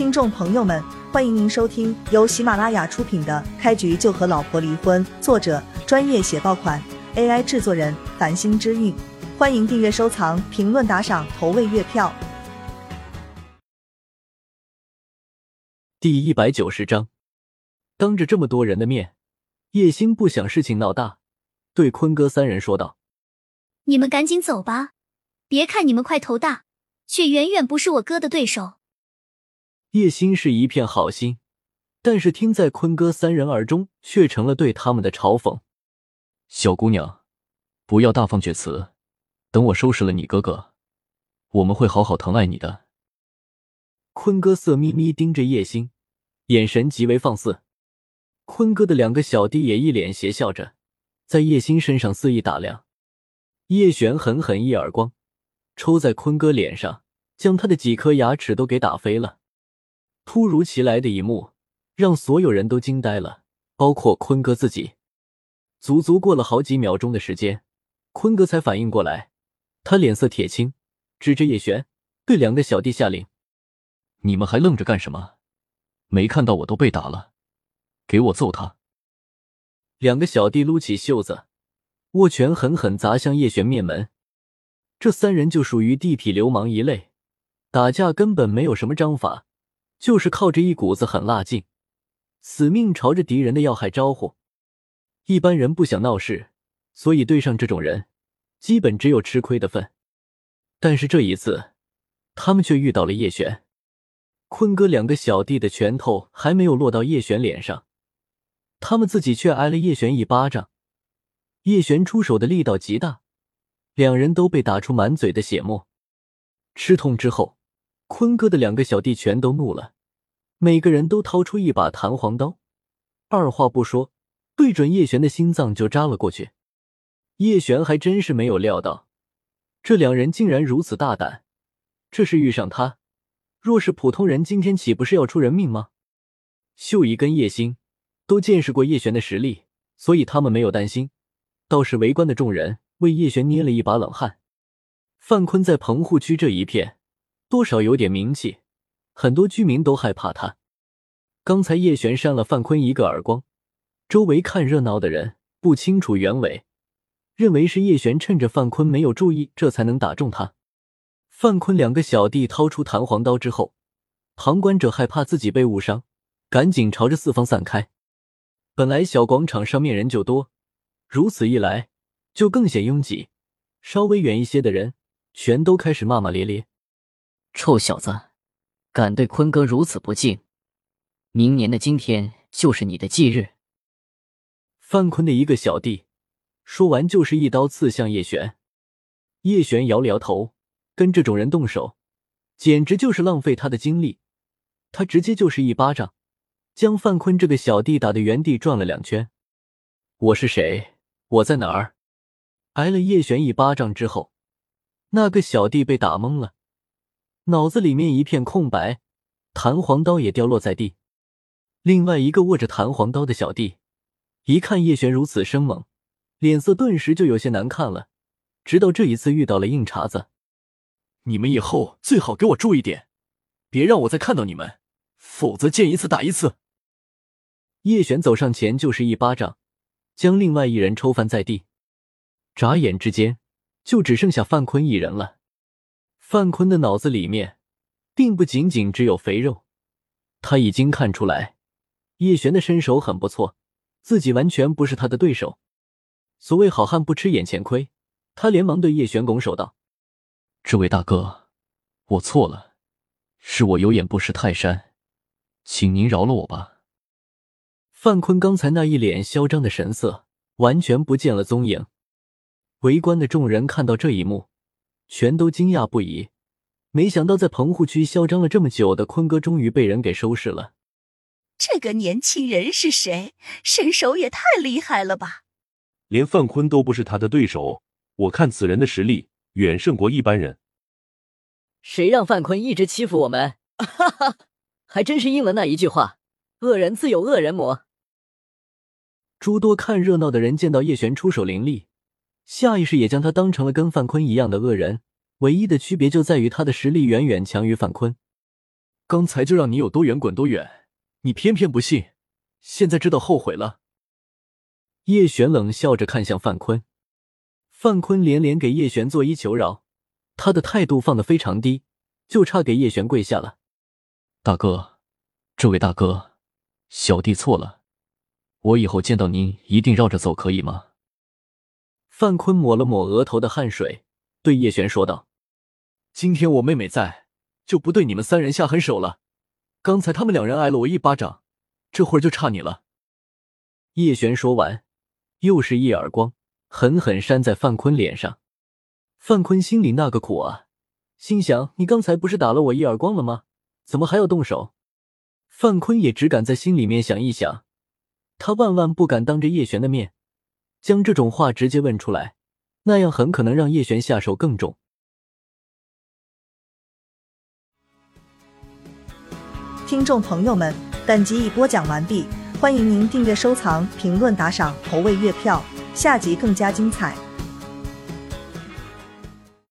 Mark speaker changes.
Speaker 1: 听众朋友们，欢迎您收听由喜马拉雅出品的《开局就和老婆离婚》，作者专业写爆款，AI 制作人繁星之韵。欢迎订阅、收藏、评论、打赏、投喂月票。
Speaker 2: 第一百九十章，当着这么多人的面，叶星不想事情闹大，对坤哥三人说道：“
Speaker 3: 你们赶紧走吧，别看你们块头大，却远远不是我哥的对手。”
Speaker 2: 叶星是一片好心，但是听在坤哥三人耳中，却成了对他们的嘲讽。
Speaker 4: 小姑娘，不要大放厥词，等我收拾了你哥哥，我们会好好疼爱你的。
Speaker 2: 坤哥色眯眯盯着叶星，眼神极为放肆。坤哥的两个小弟也一脸邪笑着，在叶星身上肆意打量。叶璇狠狠一耳光，抽在坤哥脸上，将他的几颗牙齿都给打飞了。突如其来的一幕让所有人都惊呆了，包括坤哥自己。足足过了好几秒钟的时间，坤哥才反应过来，他脸色铁青，指着叶璇对两个小弟下令：“
Speaker 4: 你们还愣着干什么？没看到我都被打了，给我揍他！”
Speaker 2: 两个小弟撸起袖子，握拳狠狠砸向叶璇面门。这三人就属于地痞流氓一类，打架根本没有什么章法。就是靠着一股子狠辣劲，死命朝着敌人的要害招呼。一般人不想闹事，所以对上这种人，基本只有吃亏的份。但是这一次，他们却遇到了叶璇。坤哥两个小弟的拳头还没有落到叶璇脸上，他们自己却挨了叶璇一巴掌。叶璇出手的力道极大，两人都被打出满嘴的血沫。吃痛之后。坤哥的两个小弟全都怒了，每个人都掏出一把弹簧刀，二话不说，对准叶璇的心脏就扎了过去。叶璇还真是没有料到，这两人竟然如此大胆。这是遇上他，若是普通人，今天岂不是要出人命吗？秀姨跟叶星都见识过叶璇的实力，所以他们没有担心。倒是围观的众人为叶璇捏了一把冷汗。范坤在棚户区这一片。多少有点名气，很多居民都害怕他。刚才叶璇扇了范坤一个耳光，周围看热闹的人不清楚原委，认为是叶璇趁着范坤没有注意，这才能打中他。范坤两个小弟掏出弹簧刀之后，旁观者害怕自己被误伤，赶紧朝着四方散开。本来小广场上面人就多，如此一来就更显拥挤，稍微远一些的人全都开始骂骂咧咧。
Speaker 5: 臭小子，敢对坤哥如此不敬！明年的今天就是你的忌日。
Speaker 2: 范坤的一个小弟说完，就是一刀刺向叶璇。叶璇摇了摇头，跟这种人动手，简直就是浪费他的精力。他直接就是一巴掌，将范坤这个小弟打的原地转了两圈。我是谁？我在哪儿？挨了叶璇一巴掌之后，那个小弟被打懵了。脑子里面一片空白，弹簧刀也掉落在地。另外一个握着弹簧刀的小弟，一看叶璇如此生猛，脸色顿时就有些难看了。直到这一次遇到了硬茬子，
Speaker 6: 你们以后最好给我注意点，别让我再看到你们，否则见一次打一次。
Speaker 2: 叶璇走上前就是一巴掌，将另外一人抽翻在地。眨眼之间，就只剩下范坤一人了。范坤的脑子里面，并不仅仅只有肥肉，他已经看出来叶璇的身手很不错，自己完全不是他的对手。所谓好汉不吃眼前亏，他连忙对叶璇拱手道：“
Speaker 4: 这位大哥，我错了，是我有眼不识泰山，请您饶了我吧。”
Speaker 2: 范坤刚才那一脸嚣张的神色完全不见了踪影。围观的众人看到这一幕。全都惊讶不已，没想到在棚户区嚣张了这么久的坤哥，终于被人给收拾了。
Speaker 7: 这个年轻人是谁？身手也太厉害了吧！
Speaker 8: 连范坤都不是他的对手，我看此人的实力远胜过一般人。
Speaker 5: 谁让范坤一直欺负我们？哈哈，还真是应了那一句话：恶人自有恶人磨。
Speaker 2: 诸多看热闹的人见到叶璇出手凌厉。下意识也将他当成了跟范坤一样的恶人，唯一的区别就在于他的实力远远强于范坤。
Speaker 6: 刚才就让你有多远滚多远，你偏偏不信，现在知道后悔了。
Speaker 2: 叶璇冷笑着看向范坤，范坤连连给叶璇作揖求饶，他的态度放得非常低，就差给叶璇跪下了。
Speaker 4: 大哥，这位大哥，小弟错了，我以后见到您一定绕着走，可以吗？
Speaker 2: 范坤抹了抹额头的汗水，对叶璇说道：“
Speaker 6: 今天我妹妹在，就不对你们三人下狠手了。刚才他们两人挨了我一巴掌，这会儿就差你了。”
Speaker 2: 叶璇说完，又是一耳光，狠狠扇在范坤脸上。范坤心里那个苦啊，心想：你刚才不是打了我一耳光了吗？怎么还要动手？范坤也只敢在心里面想一想，他万万不敢当着叶璇的面。将这种话直接问出来，那样很可能让叶璇下手更重。
Speaker 1: 听众朋友们，本集已播讲完毕，欢迎您订阅、收藏、评论、打赏、投喂月票，下集更加精彩。